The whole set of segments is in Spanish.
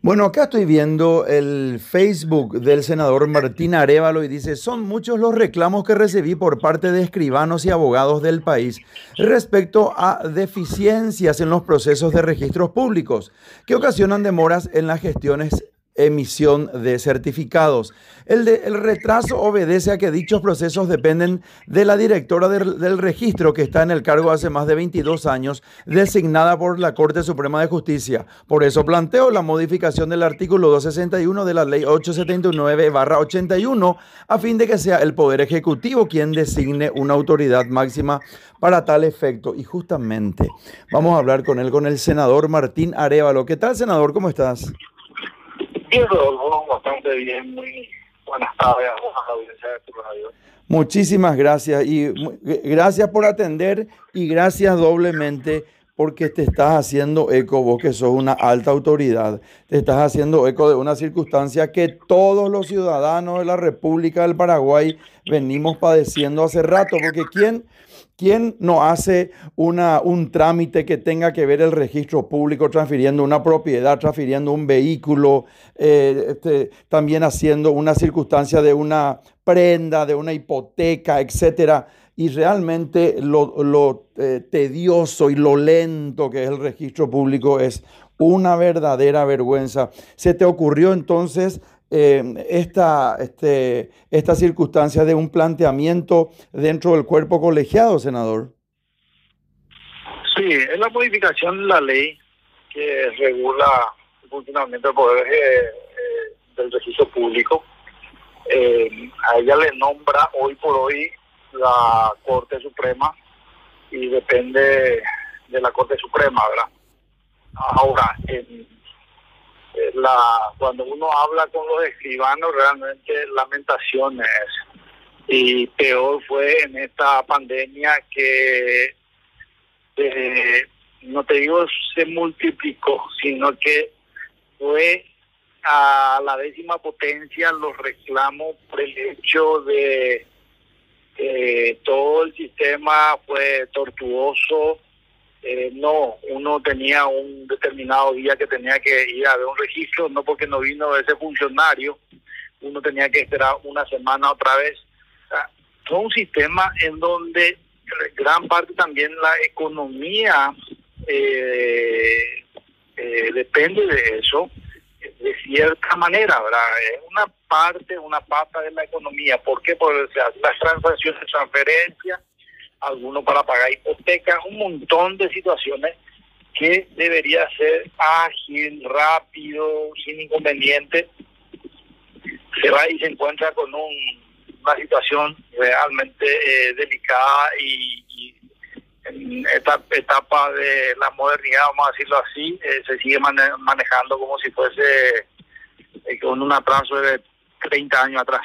Bueno, acá estoy viendo el Facebook del senador Martín Arevalo y dice, son muchos los reclamos que recibí por parte de escribanos y abogados del país respecto a deficiencias en los procesos de registros públicos que ocasionan demoras en las gestiones emisión de certificados. El, retraso obedece a que dichos procesos dependen de la directora del, del, registro que está en el cargo hace más de 22 años, designada por la Corte Suprema de Justicia. Por eso planteo la modificación del artículo 261 de la Ley 879-81 a fin de que sea el Poder Ejecutivo quien designe una autoridad máxima para tal efecto. Y justamente vamos a hablar con él, con el senador Martín Arevalo. ¿Qué tal, senador? ¿Cómo estás? Bastante bien, muy buenas tardes. Muchísimas gracias y gracias por atender y gracias doblemente porque te estás haciendo eco, vos que sos una alta autoridad, te estás haciendo eco de una circunstancia que todos los ciudadanos de la República del Paraguay venimos padeciendo hace rato, porque ¿quién, ¿Quién no hace un trámite que tenga que ver el registro público, transfiriendo una propiedad, transfiriendo un vehículo, eh, este, también haciendo una circunstancia de una prenda, de una hipoteca, etcétera? Y realmente lo, lo eh, tedioso y lo lento que es el registro público es una verdadera vergüenza. ¿Se te ocurrió entonces eh, esta, este, esta circunstancia de un planteamiento dentro del cuerpo colegiado, senador? Sí, es la modificación de la ley que regula el funcionamiento del poder eh, eh, del registro público. a ella le nombra hoy por hoy la Corte Suprema y depende de la Corte Suprema, ¿verdad? Ahora, en la cuando uno habla con los escribanos realmente lamentaciones. Y peor fue en esta pandemia que eh, no te digo se multiplicó sino que fue a la décima potencia los reclamos por el hecho de que todo el sistema fue tortuoso eh, no, uno tenía un determinado día que tenía que ir a ver un registro, no porque no vino ese funcionario, uno tenía que esperar una semana otra vez. O un sistema en donde gran parte también la economía eh, eh, depende de eso, de cierta manera. Es una parte, una pata de la economía. ¿Por qué? Porque las transacciones de transferencia alguno para pagar hipotecas, un montón de situaciones que debería ser ágil, rápido, sin inconveniente. Se va y se encuentra con una situación realmente eh, delicada y, en esta etapa de la modernidad, vamos a decirlo así, eh, se sigue manejando como si fuese eh, con un atraso de 30 años atrás.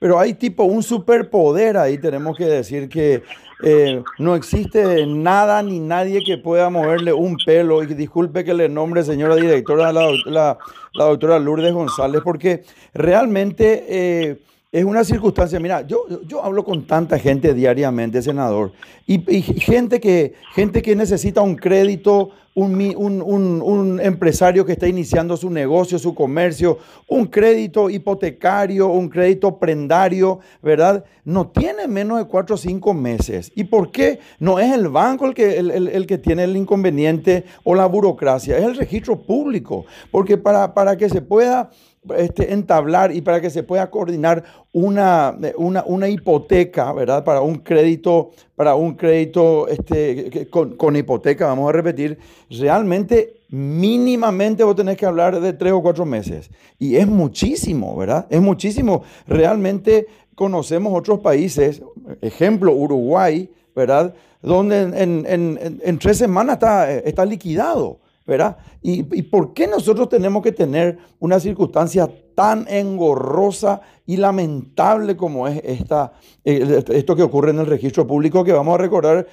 Pero hay tipo un superpoder ahí, tenemos que decir que eh, no existe nada ni nadie que pueda moverle un pelo. Y disculpe que le nombre señora directora, la, la, la doctora Lourdes González, porque realmente... Eh, es una circunstancia, mira, yo, yo hablo con tanta gente diariamente, senador, y, gente, que, gente que necesita un crédito, un, un, un, empresario que está iniciando su negocio, su comercio, un crédito hipotecario, un crédito prendario, ¿verdad? No tiene menos de cuatro o cinco meses. ¿Y por qué? No es el banco el que, el, el, que tiene el inconveniente o la burocracia, es el registro público, porque para, para que se pueda este, entablar y para que se pueda coordinar una, una, una, hipoteca, ¿verdad? Para un crédito, para un crédito este, con, con, hipoteca, vamos a repetir, realmente mínimamente vos tenés que hablar de tres o cuatro meses. Y es muchísimo, ¿verdad? Es muchísimo. Realmente conocemos otros países, ejemplo, Uruguay, ¿verdad? Donde en, en, en, tres semanas está, está liquidado. ¿Verdad? ¿Y, por qué nosotros tenemos que tener una circunstancia tan engorrosa y lamentable como es esta, eh, esto que ocurre en el registro público que vamos a recordar?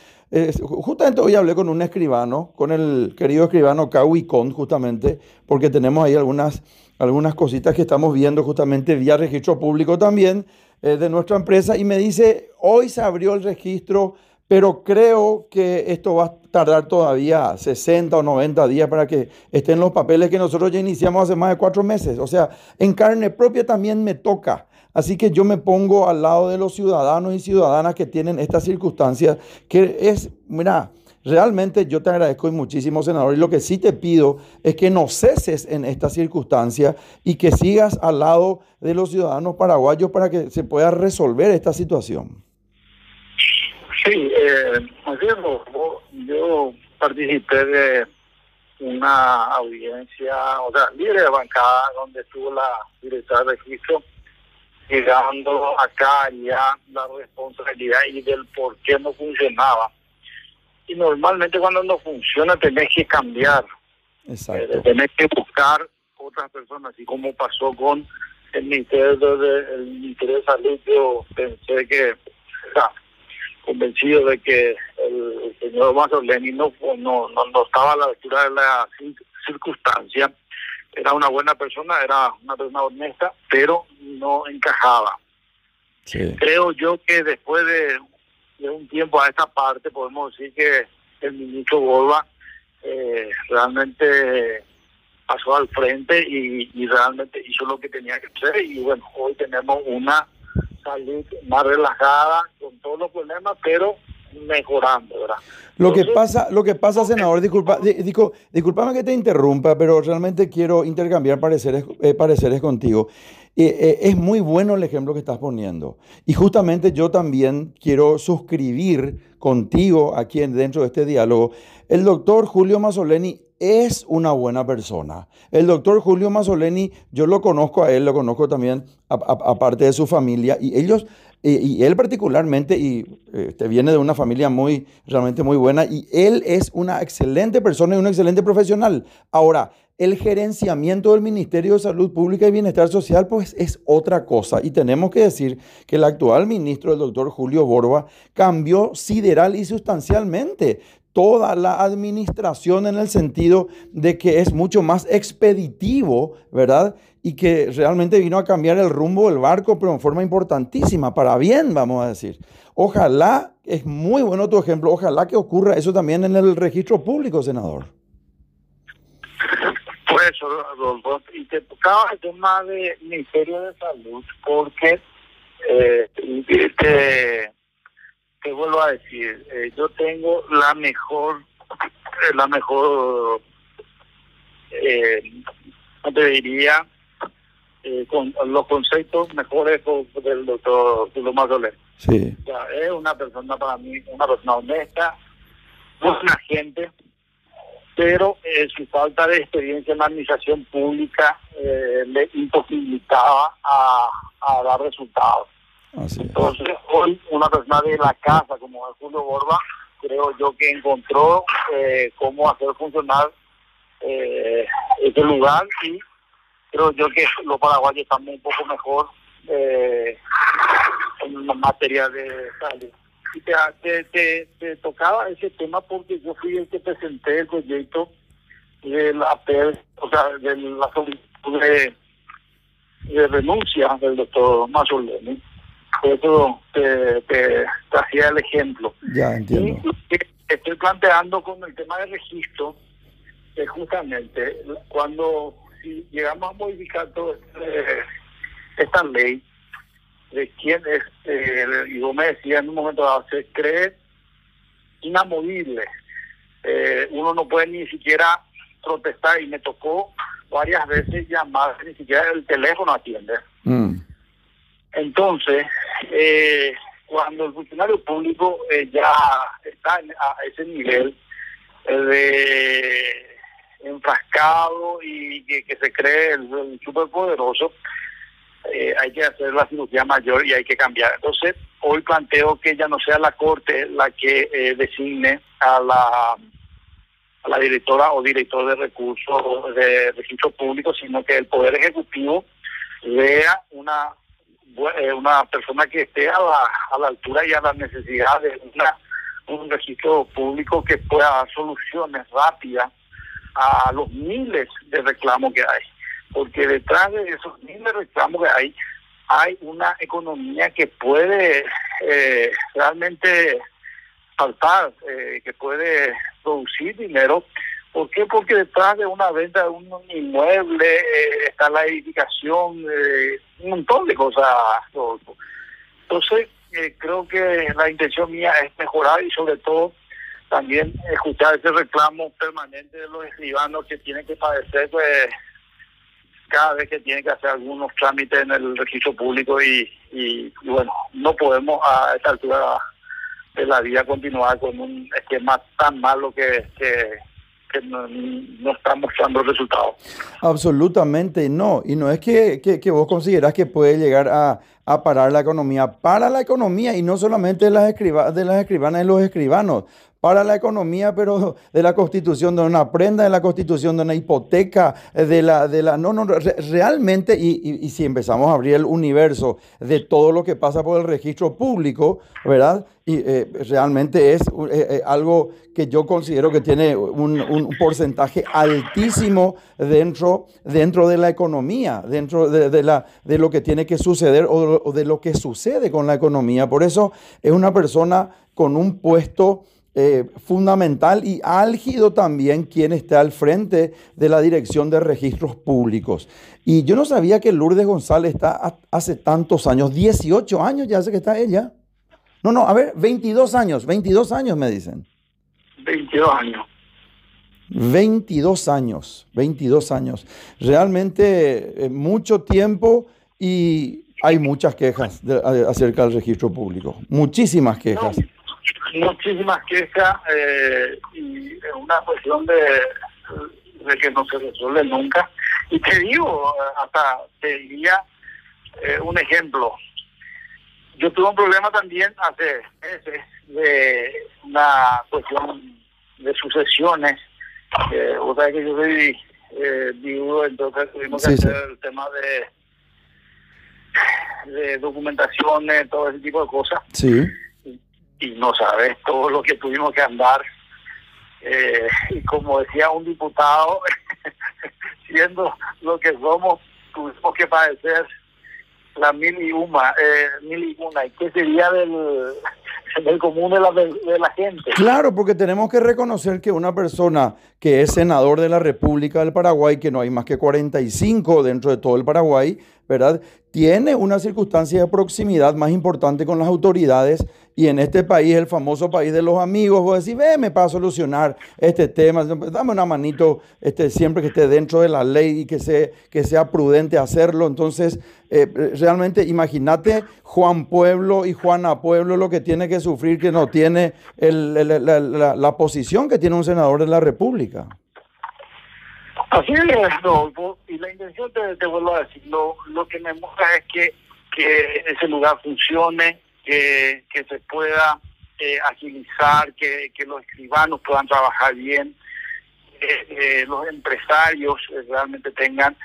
justamente hoy hablé con un escribano, con el querido escribano Con, justamente, porque tenemos ahí algunas, algunas cositas que estamos viendo justamente vía registro público también eh, de nuestra empresa, y me dice, hoy se abrió el registro pero creo que esto va a tardar todavía 60 o 90 días para que estén los papeles que nosotros ya iniciamos hace más de cuatro meses. O sea, en carne propia también me toca. Así que yo me pongo al lado de los ciudadanos y ciudadanas que tienen estas circunstancias, que es, mira, realmente yo te agradezco muchísimo, senador, y lo que sí te pido es que no ceses en esta circunstancia y que sigas al lado de los ciudadanos paraguayos para que se pueda resolver esta situación. Sí, eh, yo participé de una audiencia, o sea, libre de bancada, donde estuvo la directora de registro, llegando acá ya la responsabilidad y del por qué no funcionaba. Y normalmente cuando no funciona tenés que cambiar, Exacto. Eh, tenés que buscar otras personas, así como pasó con el Ministerio de, el Ministerio de Salud, yo pensé que, convencido de que el, señor Mazzoleni no, no, no, estaba a la altura de la circunstancia. Era una buena persona, era una persona honesta, pero no encajaba. Creo yo que después de, un tiempo a esta parte podemos decir que el ministro Borba eh, realmente pasó al frente y, y realmente hizo lo que tenía que hacer y bueno, hoy tenemos una salud más relajada, con todos los problemas, pero mejorando, ¿verdad? Lo que pasa, lo que pasa, senador, disculpa, digo, disculpame que te interrumpa, pero realmente quiero intercambiar pareceres, eh, pareceres contigo. Eh, eh, es muy bueno el ejemplo que estás poniendo. Y justamente yo también quiero suscribir contigo aquí dentro de este diálogo. El doctor Julio Mazzoleni es una buena persona. El doctor Julio Mazzoleni, yo lo conozco a él, lo conozco también aparte de su familia, y ellos, y, él particularmente, y este, viene de una familia muy, realmente muy buena, y él es una excelente persona y un excelente profesional. Ahora, el gerenciamiento del Ministerio de Salud Pública y Bienestar Social, pues es otra cosa. Y tenemos que decir que el actual ministro, el doctor Julio Borba, cambió sideral y sustancialmente toda la administración en el sentido de que es mucho más expeditivo, ¿verdad? Y que realmente vino a cambiar el rumbo del barco, pero en forma importantísima, para bien, vamos a decir. Ojalá, es muy bueno tu ejemplo, ojalá que ocurra eso también en el registro público, senador. Pues eso, Rodolfo, y te tocaba el tema del Ministerio de Salud, porque eh, te, te vuelvo a decir, eh, yo tengo la mejor, eh, la mejor, eh, te diría, eh, con los conceptos mejores del doctor Julio Mazzolé. Sí. O sea, es una persona para mí, una persona honesta, buena gente, pero su falta de experiencia en la administración pública le imposibilitaba a, a dar resultados. Entonces, hoy una persona de la casa como Julio Borba, creo yo que encontró eh, cómo hacer funcionar eh, este lugar y creo yo que los paraguayos estamos un poco mejor eh, en materia de salud. Y te, te, tocaba ese tema porque yo fui el que presenté el proyecto de la, o sea, de la solicitud de, de renuncia del doctor Mazzoleni eso te, te, hacía el ejemplo. Ya entiendo. estoy planteando con el tema de registro, es justamente cuando si llegamos a modificar toda este, esta ley, de quién es, eh, y vos me decías en un momento dado, se cree inamovible. Eh, uno no puede ni siquiera protestar y me tocó varias veces llamar, ni siquiera el teléfono atiende. Mm. Entonces, eh, cuando el funcionario público eh, ya está a ese nivel eh, de enfrascado y que, se cree el, superpoderoso, hay que hacer la cirugía mayor y hay que cambiar. Entonces, hoy planteo que ya no sea la Corte la que designe a la a la directora o director de recursos de registro público, sino que el Poder Ejecutivo vea una eh, una persona que esté a la, a la altura y a la necesidad de una, un registro público que pueda dar soluciones rápidas a los miles de reclamos que hay. Porque detrás de esos miles de reclamos que hay, hay una economía que puede eh, realmente faltar, eh, que puede producir dinero. ¿Por qué? Porque detrás de una venta de un inmueble eh, está la edificación, eh, un montón de cosas. Entonces, creo que la intención mía es mejorar y sobre todo también escuchar ese reclamo permanente de los escribanos que tienen que padecer pues cada vez que tienen que hacer algunos trámites en el registro público y, y, bueno, no podemos a esta altura de la vida continuar con un esquema tan malo que, no, no, está mostrando resultados. Absolutamente no. Y no es que, que, vos considerás que puede llegar a, a, parar la economía. Para la economía y no solamente las, escriba, de las escribanas y los escribanos para la economía, pero de la constitución de una prenda, de la constitución de una hipoteca, de la, de la, no, no, realmente, y, si empezamos a abrir el universo de todo lo que pasa por el registro público, ¿verdad? Y eh, realmente es eh, eh, algo que yo considero que tiene un, porcentaje altísimo dentro, dentro de la economía, dentro de, la, de lo que tiene que suceder o de lo que sucede con la economía. Por eso es una persona con un puesto eh, fundamental y álgido también quien está al frente de la Dirección de Registros Públicos. Y yo no sabía que Lourdes González está hace tantos años, 18 años ya hace que está ella. No, no, a ver, 22 años, 22 años me dicen. 22 años. 22 años, 22 años. Realmente eh, mucho tiempo y hay muchas quejas acerca del registro público, muchísimas quejas muchísimas quejas eh, y es una cuestión de, de, que no se resuelve nunca. Y te digo, hasta te diría eh, un ejemplo. Yo tuve un problema también hace meses de una cuestión de sucesiones. Eh, o sea que yo soy eh, viudo, entonces tuvimos que hacer el tema de de documentaciones, todo ese tipo de cosas. Sí y no sabes todo lo que tuvimos que andar. Eh, y como decía un diputado, siendo lo que somos, tuvimos que padecer la mil y una, eh, mil y una. ¿Y qué sería del, del común de la, de la gente? Claro, porque tenemos que reconocer que una persona que es senador de la República del Paraguay, que no hay más que 45 dentro de todo el Paraguay, ¿verdad? Tiene una circunstancia de proximidad más importante con las autoridades y en este país, el famoso país de los amigos, vos decís, me para solucionar este tema, dame una manito este, siempre que esté dentro de la ley y que, que sea prudente hacerlo. Entonces, eh, realmente imagínate Juan Pueblo y Juana Pueblo lo que tiene que sufrir, que no tiene la, la, posición que tiene un senador de la República. Así es, Rodolfo, y la intención, te, vuelvo a decir, lo, que me muestra es que, ese lugar funcione, que, se pueda eh, agilizar, que, los escribanos puedan trabajar bien, eh, los empresarios eh, realmente tengan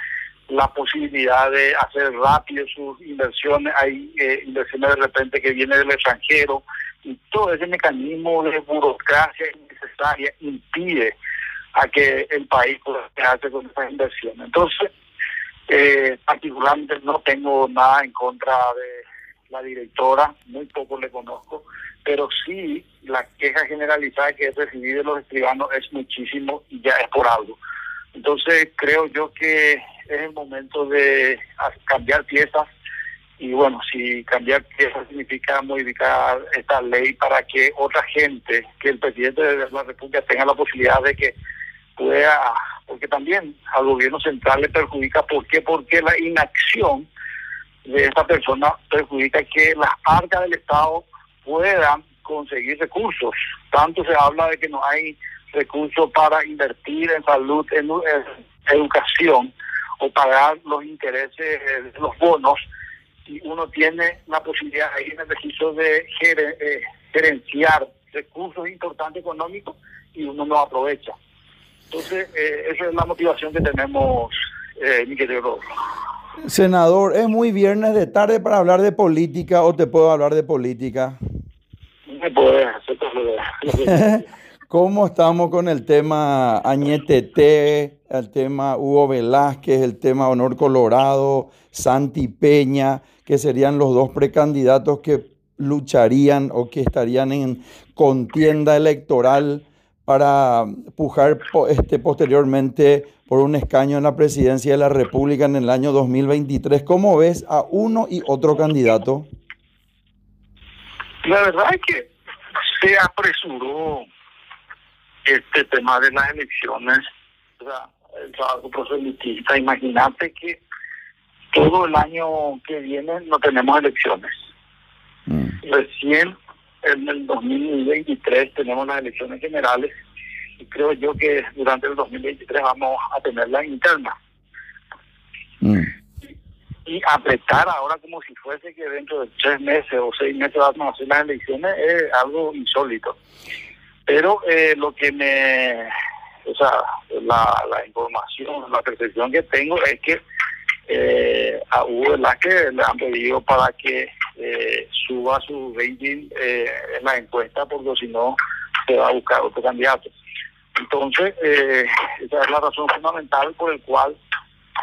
la posibilidad de hacer rápido sus inversiones. Hay inversiones de repente que vienen del extranjero y todo ese mecanismo de burocracia innecesaria impide a que el país pueda hacer con esas inversiones. Entonces, particularmente no tengo nada en contra de la directora, muy poco le conozco, pero sí la queja generalizada que he recibido de los escribanos es muchísimo y ya es por algo. Entonces creo yo que es el momento de cambiar piezas y bueno, si cambiar piezas significa modificar esta ley para que otra gente, que el presidente de la República tenga la posibilidad de que pueda, porque también al gobierno central le perjudica, ¿por qué? Porque la inacción de esta persona perjudica que las arcas del Estado puedan conseguir recursos. Tanto se habla de que no hay recursos para invertir en salud, en, educación o pagar los intereses los bonos y uno tiene la posibilidad ahí en el registro de eh, gerenciar recursos importantes económicos y uno no aprovecha. Entonces, eh, esa es la motivación que tenemos, eh, mi querido Senador, ¿es muy viernes de tarde para hablar de política o te puedo hablar de política? Me puedes ¿Cómo estamos con el tema Añetete, el tema Hugo Velázquez, el tema Honor Colorado, Santi Peña, que serían los dos precandidatos que lucharían o que estarían en contienda electoral para pujar este, posteriormente por un escaño en la presidencia de la República en el año 2023. ¿Cómo ves a uno y otro candidato? La verdad es que se apresuró este tema de las elecciones, o sea, el trabajo proselitista. Imagínate que todo el año que viene no tenemos elecciones. Mm. Recién en el 2023 tenemos las elecciones generales y creo yo que durante el 2023 vamos a tener la interna. Mm. Y, apretar ahora como si fuese que dentro de tres meses o seis meses vamos a hacer las elecciones es algo insólito. Pero eh, lo que me, o sea, la, la información, la percepción que tengo es que eh, a Hugo que le han pedido para que eh, suba su rating eh, en la encuesta, porque si no se va a buscar otro candidato. Entonces, eh, esa es la razón fundamental por el cual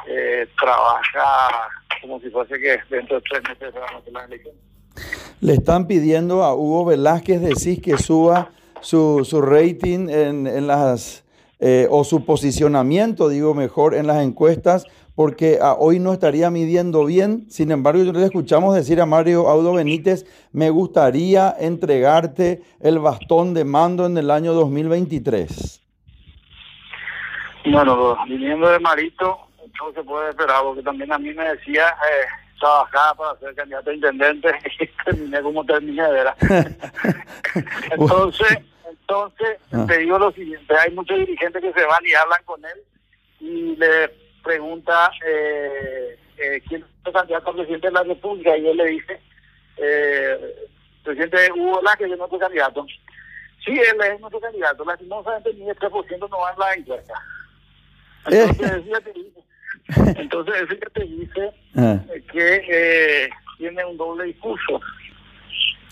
eh, trabaja como si fuese que dentro de tres meses se van a hacer las elecciones. Le están pidiendo a Hugo Velázquez decir que suba su, su rating en, las, eh, o su posicionamiento, digo mejor, en las encuestas porque ah, hoy no estaría midiendo bien. Sin embargo, le escuchamos decir a Mario Audo Benítez, me gustaría entregarte el bastón de mando en el año 2023. Bueno, viniendo de Marito, no se puede esperar, porque también a mí me decía, eh, trabajaba para ser candidato a intendente y terminé como terminé, ¿verdad? entonces, entonces, ah. te digo lo siguiente, hay muchos dirigentes que se van y hablan con él y le pregunta eh, eh, quién es el candidato al presidente de la República y él le dice, eh, presidente Hugo que yo no soy candidato. Sí, él es nuestro candidato, lastimosamente ni el 3% no va en la encuesta. Entonces, eh. te dice, entonces ese que te dice ah. que eh, tiene un doble discurso.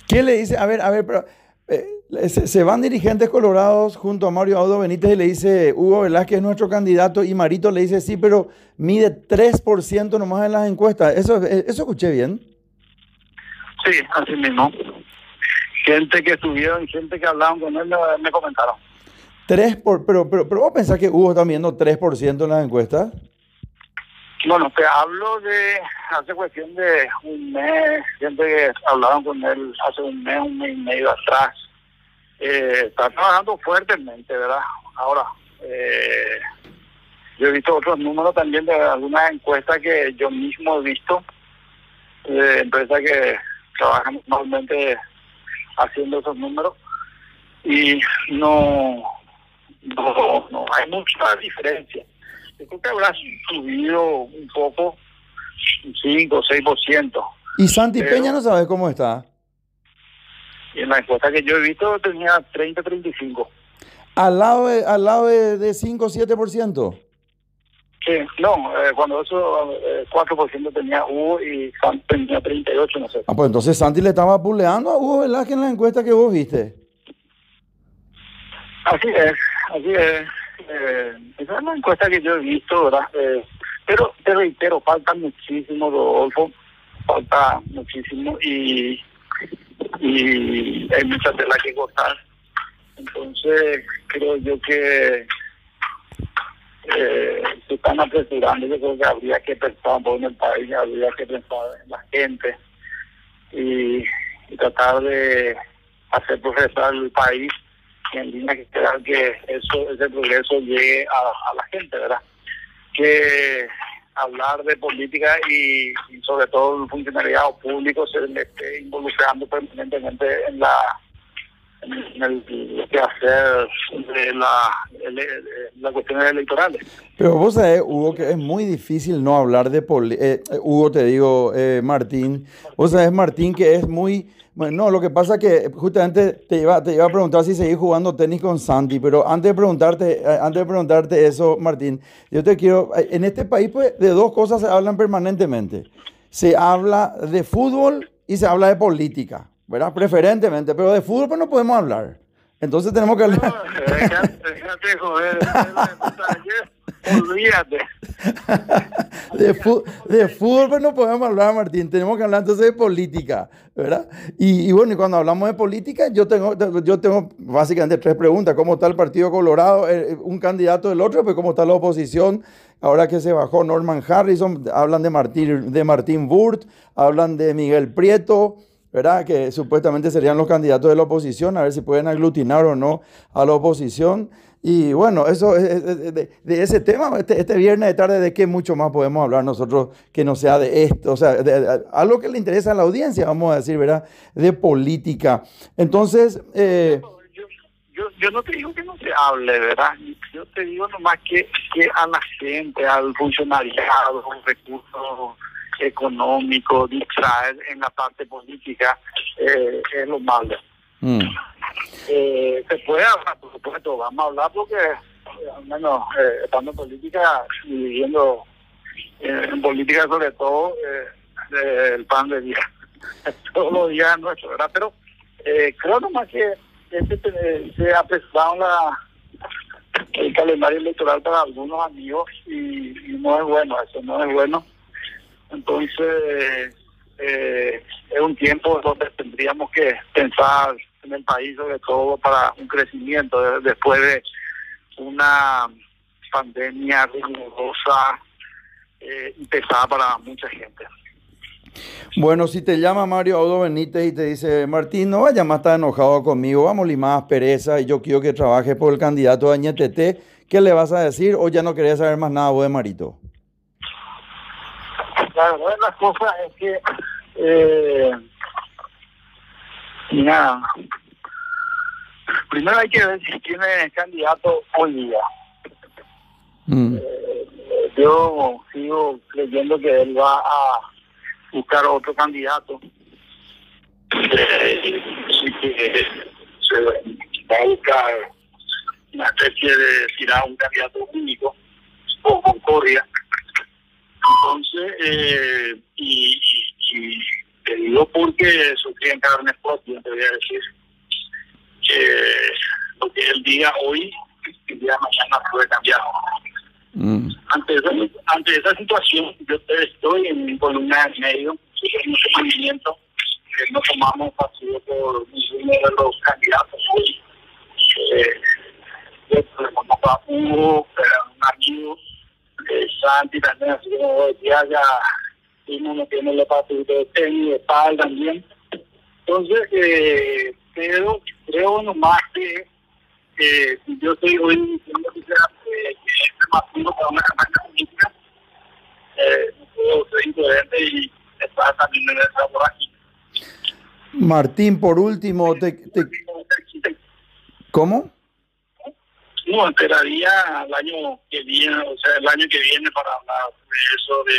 ¿Qué le dice? A ver, a ver, pero eh, se, van dirigentes colorados junto a Mario Audo Benítez y le dice, Hugo Velázquez es nuestro candidato y Marito le dice, sí, pero mide 3% nomás en las encuestas. ¿Eso, eh, ¿Eso escuché bien? Sí, así mismo. Gente que estuvieron, gente que hablaban con él me, comentaron. 3 por, pero, pero, pero vos pensás que Hugo está viendo 3% en las encuestas? Bueno, te hablo de hace cuestión de un mes, que hablaban con él hace un mes, un mes y medio atrás. Eh, está trabajando fuertemente, ¿verdad? Ahora, eh, yo he visto otros números también de algunas encuestas que yo mismo he visto, de empresas que trabajan normalmente haciendo esos números, y no, no hay mucha diferencia yo creo que habrá subido un poco, un 5 o 6%. ¿Y Santi Peña no sabe cómo está? en la encuesta que yo he visto tenía 30, 35. ¿Al lado de, al lado de, 5 o 7%? Sí, no, eh, cuando eso eh, 4% tenía Hugo y Santi tenía 38, no sé. Ah, pues entonces Santi le estaba puleando a Hugo que en la encuesta que vos viste. Así es, así es eh, esa es una encuesta que yo he visto, ¿verdad? Eh, pero te reitero, falta muchísimo, Rodolfo, falta muchísimo y, y hay mucha tela que cortar. Entonces, creo yo que eh, se están apresurando. Yo creo que habría que pensar un poco el país, habría que pensar en la gente y, y tratar de hacer progresar el país en línea que esperar que eso ese progreso llegue a, la gente, ¿verdad? Que hablar de política y, sobre todo el funcionariado público se esté involucrando permanentemente en la el, que hacer de la, las cuestiones electorales. Pero vos sabés, Hugo, que es muy difícil no hablar de política. Eh, Hugo, te digo, eh, Martín, vos sabés, Martín, que es muy bueno, no, lo que pasa es que justamente te iba, te iba a preguntar si seguís jugando tenis con Santi, pero antes de preguntarte, eh, antes de preguntarte eso, Martín, yo te quiero, eh, en este país pues de dos cosas se hablan permanentemente. Se habla de fútbol y se habla de política, ¿verdad? Preferentemente, pero de fútbol pues no podemos hablar. Entonces tenemos que hablar. No, déjate, joder, olvídate. de, fútbol pues no podemos hablar, Martín. Tenemos que hablar entonces de política, ¿verdad? Y, bueno, y cuando hablamos de política, yo tengo, yo tengo básicamente tres preguntas. ¿Cómo está el Partido Colorado? Eh, un candidato del otro, pues cómo está la oposición. Ahora que se bajó Norman Harrison, hablan de Martín, de Martín Burt, hablan de Miguel Prieto. ¿Verdad? Que supuestamente serían los candidatos de la oposición, a ver si pueden aglutinar o no a la oposición. Y bueno, eso de, ese tema, este, este, viernes de tarde, ¿de qué mucho más podemos hablar nosotros que no sea de esto? O sea, algo que le interesa a la audiencia, vamos a decir, ¿verdad? De política. Entonces... Eh, yo, yo, no te digo que no se hable, ¿verdad? Yo te digo nomás que, que a la gente, al funcionariado, recursos económico, distraer en la parte política, eh, es lo malo. Mm. Eh, se puede hablar, por supuesto, vamos a hablar porque eh, al menos eh, estando en política y viviendo en política sobre todo el pan de día, todos los días nuestro, ¿verdad? Pero creo nomás que este, se ha prestado la, el calendario electoral para algunos amigos y no es bueno, eso no es bueno entonces, eh, es un tiempo donde tendríamos que pensar en el país, sobre todo para un crecimiento después de una pandemia rigurosa eh, pesada para mucha gente. Bueno, si te llama Mario Audo Benítez y te dice, Martín, no vaya más estar enojado conmigo, vamos a pereza y yo quiero que trabaje por el candidato de Añetete, ¿qué le vas a decir o ya no quería saber más nada vos de Marito? La verdad de las cosas es que, eh, nada, primero hay que ver si tiene candidato hoy día. Mm. Eh, yo sigo creyendo que él va a buscar otro candidato. Eh, que se va a buscar una especie de tirar un candidato único o concordia entonces, eh, y, y, te digo porque sufrí en carne propia, te voy a decir que lo que él diga hoy, el día de mañana puede cambiar. Mm. Ante, esa, ante esa situación, yo estoy en mi columna en medio, en ese movimiento, que no tomamos partido por ninguno de los candidatos hoy. Eh, yo, a Hugo, un amigo, Santi también, así como ya, ya uno no tiene parte de tenis, de pal también. Entonces, eh, creo, creo nomás que eh, yo estoy hoy diciendo que, que es demasiado para una campaña política, eh, puedo ser incoherente y estar también en esa por aquí. Martín, por último, te, te... ¿cómo? No esperaría el año que viene, o sea, el año que viene para hablar de eso, de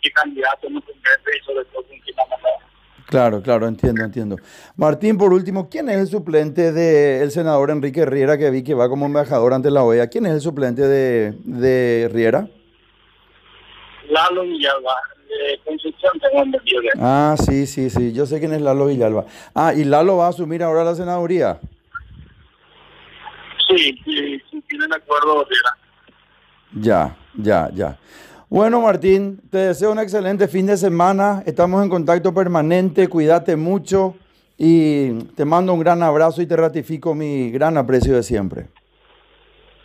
qué candidato nos convence y sobre todo con quién vamos a Claro, claro, entiendo, entiendo. Martín, por último, ¿quién es el suplente del senador Enrique Riera que vi que va como embajador ante la OEA? ¿Quién es el suplente de, de Riera? Lalo Villalba. Concepción tengo Ah, sí, sí, sí. Yo sé quién es Lalo Villalba. Ah, ¿y Lalo va a asumir ahora la senaduría? Sí, sí, tienen acuerdo. Ya, ya, ya. Bueno, Martín, te deseo un excelente fin de semana. Estamos en contacto permanente. Cuídate mucho y te mando un gran abrazo y te ratifico mi gran aprecio de siempre.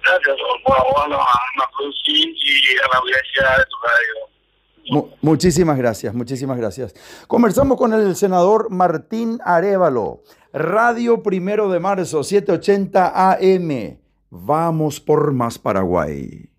Gracias, bueno, a y a la audiencia de tu radio. muchísimas gracias, muchísimas gracias. Conversamos con el senador Martín Arevalo. Radio Primero de Marzo, 780 AM. Vamos por más Paraguay.